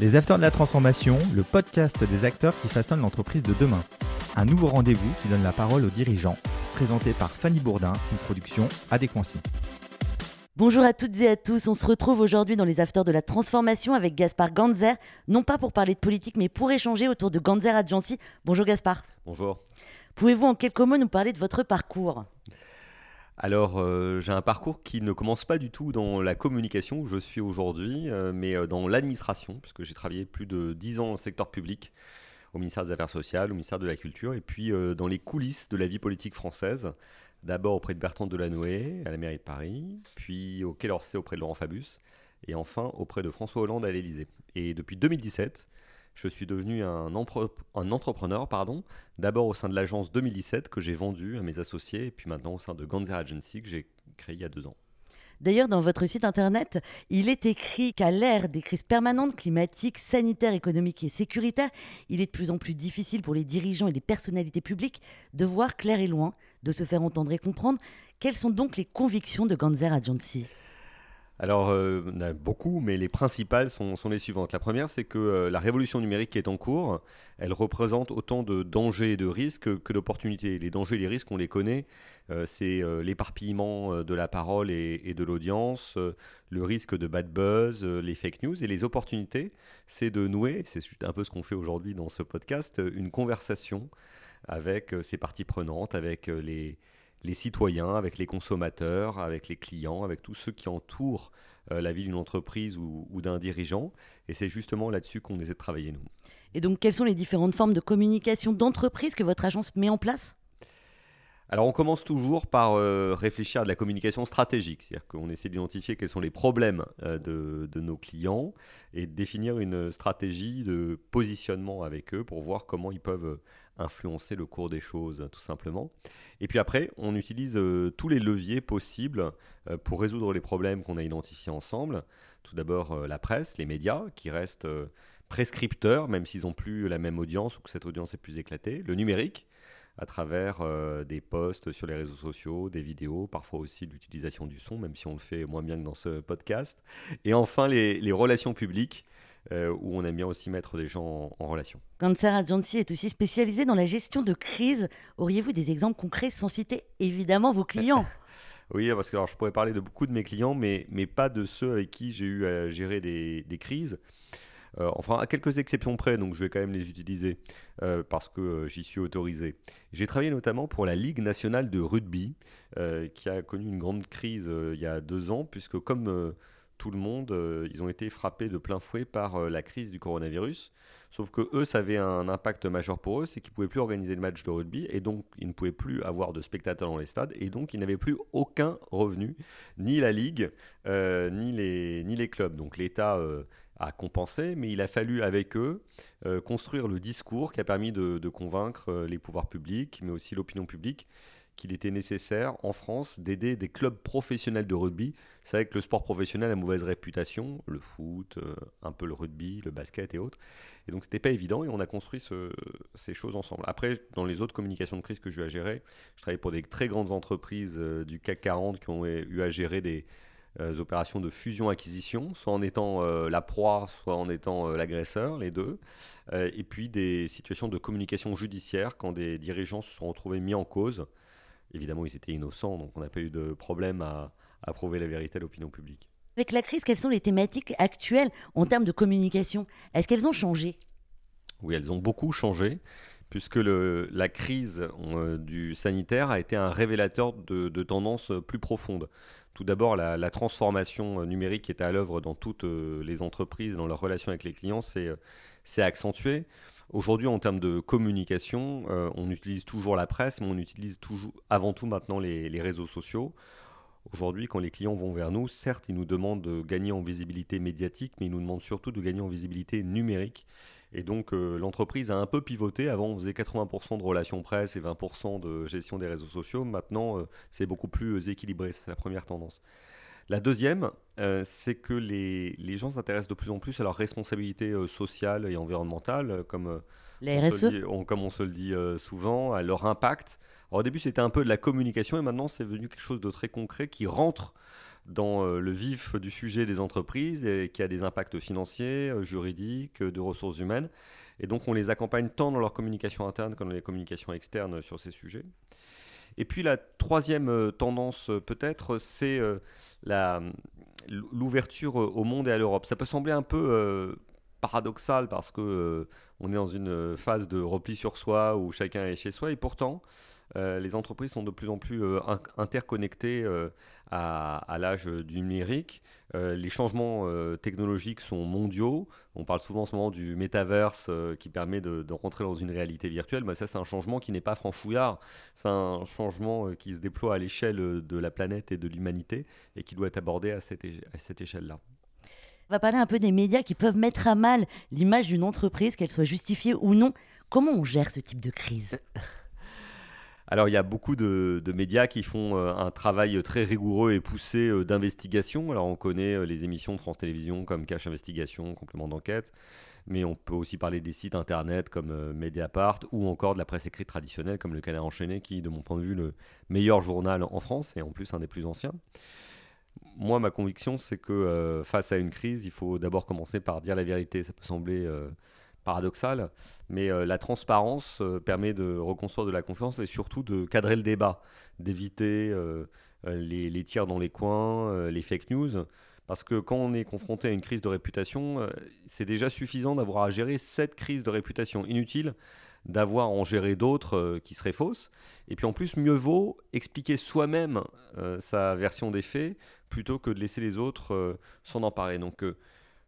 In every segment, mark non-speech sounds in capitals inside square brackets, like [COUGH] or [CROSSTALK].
Les Acteurs de la Transformation, le podcast des acteurs qui façonnent l'entreprise de demain. Un nouveau rendez-vous qui donne la parole aux dirigeants, présenté par Fanny Bourdin, une production Adéquancy. Bonjour à toutes et à tous, on se retrouve aujourd'hui dans les Afters de la Transformation avec Gaspard Ganzer, non pas pour parler de politique mais pour échanger autour de Ganzer Agency. Bonjour Gaspard. Bonjour. Pouvez-vous en quelques mots nous parler de votre parcours? Alors, euh, j'ai un parcours qui ne commence pas du tout dans la communication où je suis aujourd'hui, euh, mais euh, dans l'administration, puisque j'ai travaillé plus de 10 ans le secteur public, au ministère des Affaires sociales, au ministère de la Culture, et puis dans les coulisses de la vie politique française, d'abord auprès de Bertrand Delanoë à la mairie de Paris, puis au Quai d'Orsay auprès de Laurent Fabius, et enfin auprès de François Hollande à l'Élysée. Et depuis 2017, je suis devenu un, entrepreneur, pardon, d'abord au sein de l'agence 2017 que j'ai vendue à mes associés, et puis maintenant au sein de Ganzer Agency que j'ai créé il y a deux ans. D'ailleurs, dans votre site internet, il est écrit qu'à l'ère des crises permanentes climatiques, sanitaires, économiques et sécuritaires, il est de plus en plus difficile pour les dirigeants et les personnalités publiques de voir clair et loin, de se faire entendre et comprendre. Quelles sont donc les convictions de Ganzer Agency alors, euh, on a beaucoup, mais les principales sont, les suivantes. La première, c'est que euh, la révolution numérique qui est en cours, elle représente autant de dangers et de risques que d'opportunités. Les dangers et les risques, on les connaît. Euh, c'est l'éparpillement de la parole et, de l'audience, le risque de bad buzz, les fake news. Et les opportunités, c'est de nouer, c'est un peu ce qu'on fait aujourd'hui dans ce podcast, une conversation avec ces parties prenantes, avec les les citoyens, avec les consommateurs, avec les clients, avec tous ceux qui entourent euh, la vie d'une entreprise ou, d'un dirigeant. Et c'est justement là-dessus qu'on essaie de travailler, nous. Et donc, quelles sont les différentes formes de communication d'entreprise que votre agence met en place? Alors on commence toujours par euh, réfléchir à de la communication stratégique, c'est-à-dire qu'on essaie d'identifier quels sont les problèmes euh, de, nos clients et de définir une stratégie de positionnement avec eux pour voir comment ils peuvent influencer le cours des choses tout simplement. Et puis après, on utilise euh, tous les leviers possibles pour résoudre les problèmes qu'on a identifiés ensemble. Tout d'abord la presse, les médias qui restent prescripteurs, même s'ils n'ont plus la même audience ou que cette audience est plus éclatée. Le numérique à travers euh, des posts sur les réseaux sociaux, des vidéos, parfois aussi l'utilisation du son, même si on le fait moins bien que dans ce podcast. Et enfin, les, relations publiques. Euh, où on aime bien aussi mettre des gens en, relation. Cancer Agency est aussi spécialisé dans la gestion de crise. Auriez-vous des exemples concrets sans citer évidemment vos clients? [LAUGHS] [LAUGHS] Oui, parce que alors, je pourrais parler de beaucoup de mes clients, mais, mais pas de ceux avec qui j'ai eu à gérer des, des crises. Euh, enfin, à quelques exceptions près, donc je vais quand même les utiliser euh, parce que euh, j'y suis autorisé. J'ai travaillé notamment pour la Ligue nationale de rugby, qui a connu une grande crise il y a deux ans, puisque comme tout le monde, ils ont été frappés de plein fouet par la crise du coronavirus. Sauf que eux, ça avait un impact majeur pour eux, c'est qu'ils ne pouvaient plus organiser le match de rugby et donc ils ne pouvaient plus avoir de spectateurs dans les stades et donc ils n'avaient plus aucun revenu, ni la ligue, ni, les, ni les clubs. Donc l'État à compenser, mais il a fallu avec eux euh, construire le discours qui a permis de, convaincre euh, les pouvoirs publics, mais aussi l'opinion publique, qu'il était nécessaire en France d'aider des clubs professionnels de rugby. C'est vrai que le sport professionnel a mauvaise réputation, le foot, euh, un peu le rugby, le basket et autres. Et donc c'était pas évident et on a construit ces choses ensemble. Après, dans les autres communications de crise que j'ai eu à gérer, je travaillais pour des très grandes entreprises du CAC 40 qui ont eu à gérer des, euh, opérations de fusion-acquisition, soit en étant euh, la proie, soit en étant euh, l'agresseur, les deux. et puis des situations de communication judiciaire quand des dirigeants se sont retrouvés mis en cause. Évidemment, ils étaient innocents, donc on n'a pas eu de problème à, à prouver la vérité à l'opinion publique. Avec la crise, quelles sont les thématiques actuelles en termes de communication? Est-ce qu'elles ont changé? Oui, elles ont beaucoup changé puisque le, la crise du sanitaire a été un révélateur de, de tendances plus profondes. Tout d'abord, la, transformation euh, numérique qui est à l'œuvre dans toutes euh, les entreprises, dans leurs relations avec les clients, c'est euh, accentué. Aujourd'hui, en termes de communication, on utilise toujours la presse, mais on utilise avant tout maintenant les réseaux sociaux. Aujourd'hui, quand les clients vont vers nous, certes, ils nous demandent de gagner en visibilité médiatique, mais ils nous demandent surtout de gagner en visibilité numérique. Et donc euh, l'entreprise a un peu pivoté. Avant, on faisait 80% de relations presse et 20% de gestion des réseaux sociaux. Maintenant, euh, c'est beaucoup plus euh, équilibré. C'est la première tendance. La deuxième, c'est que les, les gens s'intéressent de plus en plus à leur responsabilité sociale et environnementale, comme, on se dit, comme on se le dit souvent, à leur impact. au début, c'était un peu de la communication et maintenant, c'est devenu quelque chose de très concret qui rentre dans le vif du sujet des entreprises et qui a des impacts financiers, juridiques, de ressources humaines. Et donc on les accompagne tant dans leur communication interne que dans les communications externes sur ces sujets. Et puis la troisième tendance peut-être, c'est l'ouverture au monde et à l'Europe. Ça peut sembler un peu paradoxal parce que euh, on est dans une phase de repli sur soi où chacun est chez soi et pourtant euh, les entreprises sont de plus en plus euh, interconnectées à, l'âge du numérique. les changements technologiques sont mondiaux. On parle souvent en ce moment du métaverse qui permet de, rentrer dans une réalité virtuelle. Mais ça, c'est un changement qui n'est pas franchouillard. C'est un changement qui se déploie à l'échelle de la planète et de l'humanité et qui doit être abordé à cette échelle-là. On va parler un peu des médias qui peuvent mettre à mal l'image d'une entreprise, qu'elle soit justifiée ou non. Comment on gère ce type de crise? [LAUGHS] alors il y a beaucoup de, médias qui font euh, un travail très rigoureux et poussé euh, d'investigation. Alors on connaît euh, les émissions de France Télévisions comme Cache Investigation, Complément d'enquête, mais on peut aussi parler des sites internet comme Mediapart ou encore de la presse écrite traditionnelle comme le Canard enchaîné qui, de mon point de vue, le meilleur journal en France et en plus un des plus anciens moi, ma conviction, c'est que face à une crise, il faut d'abord commencer par dire la vérité. Ça peut sembler paradoxal, mais euh, la transparence permet de reconstruire de la confiance et surtout de cadrer le débat, d'éviter les, les, tirs dans les coins, les fake news. Parce que quand on est confronté à une crise de réputation, c'est déjà suffisant d'avoir à gérer cette crise de réputation inutile d'avoir en gérer d'autres qui seraient fausses. Et puis en plus, mieux vaut expliquer soi-même sa version des faits plutôt que de laisser les autres euh, s'en emparer. Donc, euh,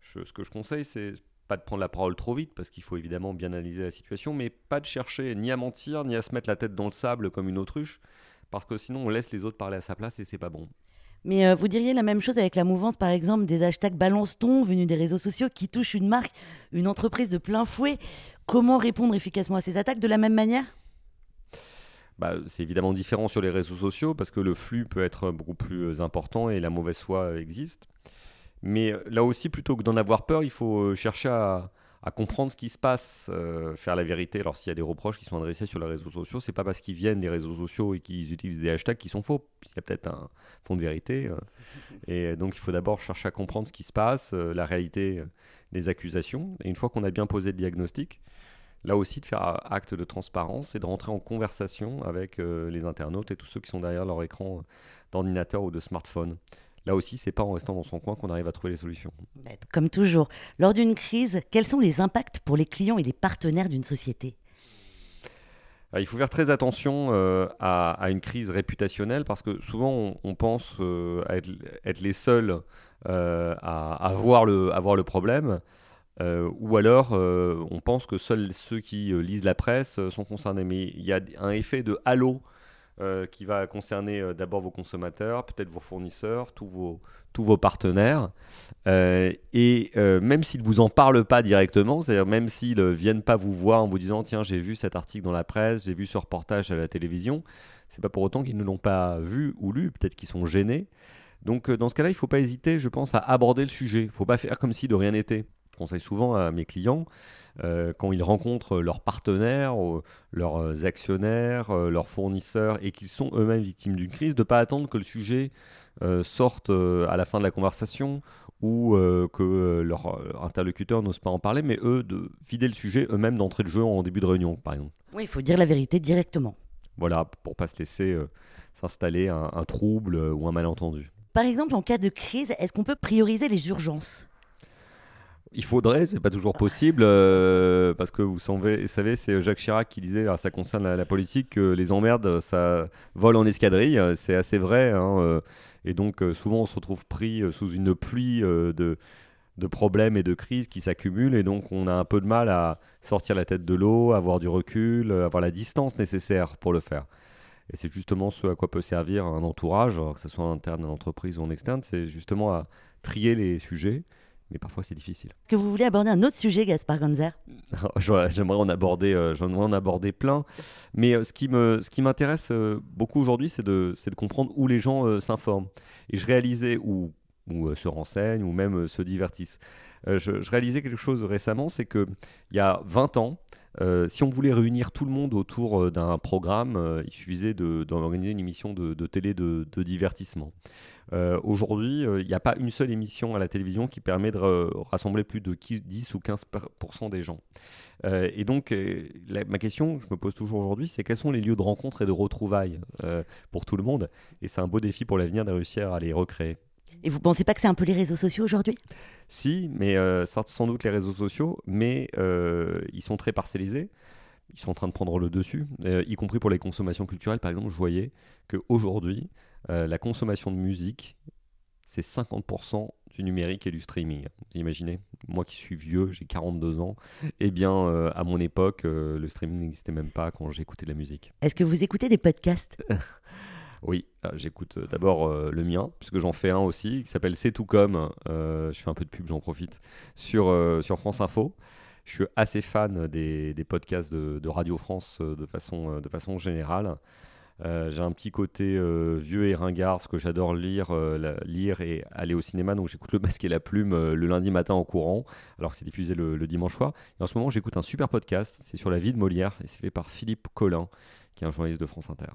ce que je conseille, c'est pas de prendre la parole trop vite, parce qu'il faut évidemment bien analyser la situation, mais pas de chercher ni à mentir, ni à se mettre la tête dans le sable comme une autruche, parce que sinon on laisse les autres parler à sa place et c'est pas bon. Mais euh, vous diriez la même chose avec la mouvance, par exemple, des hashtags balance-ton venus des réseaux sociaux qui touchent une marque, une entreprise de plein fouet. Comment répondre efficacement à ces attaques de la même manière? Bah, c'est évidemment différent sur les réseaux sociaux parce que le flux peut être beaucoup plus important et la mauvaise foi existe. Mais euh, là aussi, plutôt que d'en avoir peur, il faut euh, chercher à, comprendre ce qui se passe, euh, faire la vérité. Alors s'il y a des reproches qui sont adressés sur les réseaux sociaux, c'est pas parce qu'ils viennent des réseaux sociaux et qu'ils utilisent des hashtags qui sont faux. Il y a peut-être un fond de vérité. [LAUGHS] et donc il faut d'abord chercher à comprendre ce qui se passe, la réalité des accusations. Et une fois qu'on a bien posé le diagnostic, là aussi de faire acte de transparence et de rentrer en conversation avec les internautes et tous ceux qui sont derrière leur écran d'ordinateur ou de smartphone. Là aussi, c'est pas en restant dans son coin qu'on arrive à trouver les solutions. Comme toujours, lors d'une crise, quels sont les impacts pour les clients et les partenaires d'une société? Euh, il faut faire très attention euh, à, une crise réputationnelle parce que souvent on, pense être, les seuls à, avoir le, à voir le problème. Euh, ou alors, euh, on pense que seuls ceux qui euh, lisent la presse sont concernés. Mais il y a un effet de halo qui va concerner d'abord vos consommateurs, peut-être vos fournisseurs, tous vos, partenaires. et même s'ils ne vous en parlent pas directement, c'est-à-dire même s'ils ne viennent pas vous voir en vous disant Tiens, j'ai vu cet article dans la presse, j'ai vu ce reportage à la télévision, c'est pas pour autant qu'ils ne l'ont pas vu ou lu, peut-être qu'ils sont gênés. Donc, dans ce cas-là, il ne faut pas hésiter, je pense, à aborder le sujet. Il ne faut pas faire comme si de rien n'était conseille souvent à mes clients, euh, quand ils rencontrent leurs partenaires, leurs euh, actionnaires, euh, leurs fournisseurs, et qu'ils sont eux-mêmes victimes d'une crise, de ne pas attendre que le sujet sorte à la fin de la conversation ou que leur interlocuteur n'ose pas en parler, mais eux, de vider le sujet eux-mêmes d'entrée de jeu en début de réunion, par exemple. Oui, il faut dire la vérité directement. Voilà, pour pas se laisser s'installer un trouble ou un malentendu. Par exemple, en cas de crise, est-ce qu'on peut prioriser les urgences? Il faudrait, c'est pas toujours possible, euh, parce que vous savez, c'est Jacques Chirac qui disait, ça concerne la, politique, que les emmerdes, ça vole en escadrille, c'est assez vrai, hein, euh, et donc euh, souvent on se retrouve pris sous une pluie de, de problèmes et de crises qui s'accumulent, et donc on a un peu de mal à sortir la tête de l'eau, avoir du recul, avoir la distance nécessaire pour le faire. Et c'est justement ce à quoi peut servir un entourage, que ce soit en interne à l'entreprise ou en externe, c'est justement à trier les sujets mais parfois c'est difficile. Que vous voulez aborder un autre sujet, Gaspard Gonzer [LAUGHS] J'aimerais en aborder, euh, en aborder plein, mais euh, ce qui me, ce qui m'intéresse euh, beaucoup aujourd'hui, c'est de, c'est de comprendre où les gens s'informent. Et je réalisais ou ou se renseignent ou même se divertissent. Je, je, réalisais quelque chose récemment, c'est que il y a 20 ans, si on voulait réunir tout le monde autour d'un programme, il suffisait d'organiser une émission de, télé de, divertissement. Aujourd'hui, il n'y a pas une seule émission à la télévision qui permet de rassembler plus de 10 ou 15% des gens. et donc, ma question, je me pose toujours aujourd'hui, c'est quels sont les lieux de rencontre et de retrouvailles pour tout le monde? Et c'est un beau défi pour l'avenir de réussir à les recréer. Et vous pensez pas que c'est un peu les réseaux sociaux aujourd'hui? Si, mais euh, sans doute les réseaux sociaux, mais euh, ils sont très parcellisés. Ils sont en train de prendre le dessus, euh, y compris pour les consommations culturelles. Par exemple, je voyais qu'aujourd'hui, la consommation de musique, c'est 50% du numérique et du streaming. Vous imaginez Moi qui suis vieux, j'ai 42 ans, eh bien, à mon époque, le streaming n'existait même pas quand j'écoutais de la musique. Est-ce que vous écoutez des podcasts? [LAUGHS] Oui, euh, j'écoute euh, d'abord euh, le mien, puisque j'en fais un aussi, qui s'appelle C'est tout comme. je fais un peu de pub, j'en profite, sur, France Info. Je suis assez fan des, podcasts de, Radio France de, façon, générale. j'ai un petit côté vieux et ringard, ce que j'adore lire, lire et aller au cinéma. Donc j'écoute Le Masque et la Plume le lundi matin en courant, alors que c'est diffusé le, le, dimanche soir. Et en ce moment, j'écoute un super podcast. C'est sur la vie de Molière et c'est fait par Philippe Collin, qui est un journaliste de France Inter.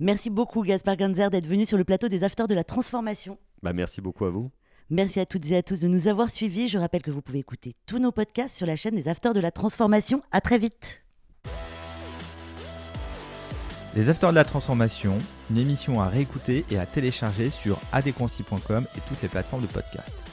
Merci beaucoup, Gaspard Ganzer, d'être venu sur le plateau des Afters de la Transformation. Bah, merci beaucoup à vous. Merci à toutes et à tous de nous avoir suivis. Je rappelle que vous pouvez écouter tous nos podcasts sur la chaîne des Afters de la Transformation. À très vite. Les Afters de la Transformation, une émission à réécouter et à télécharger sur adéquancy.com et toutes les plateformes de podcast.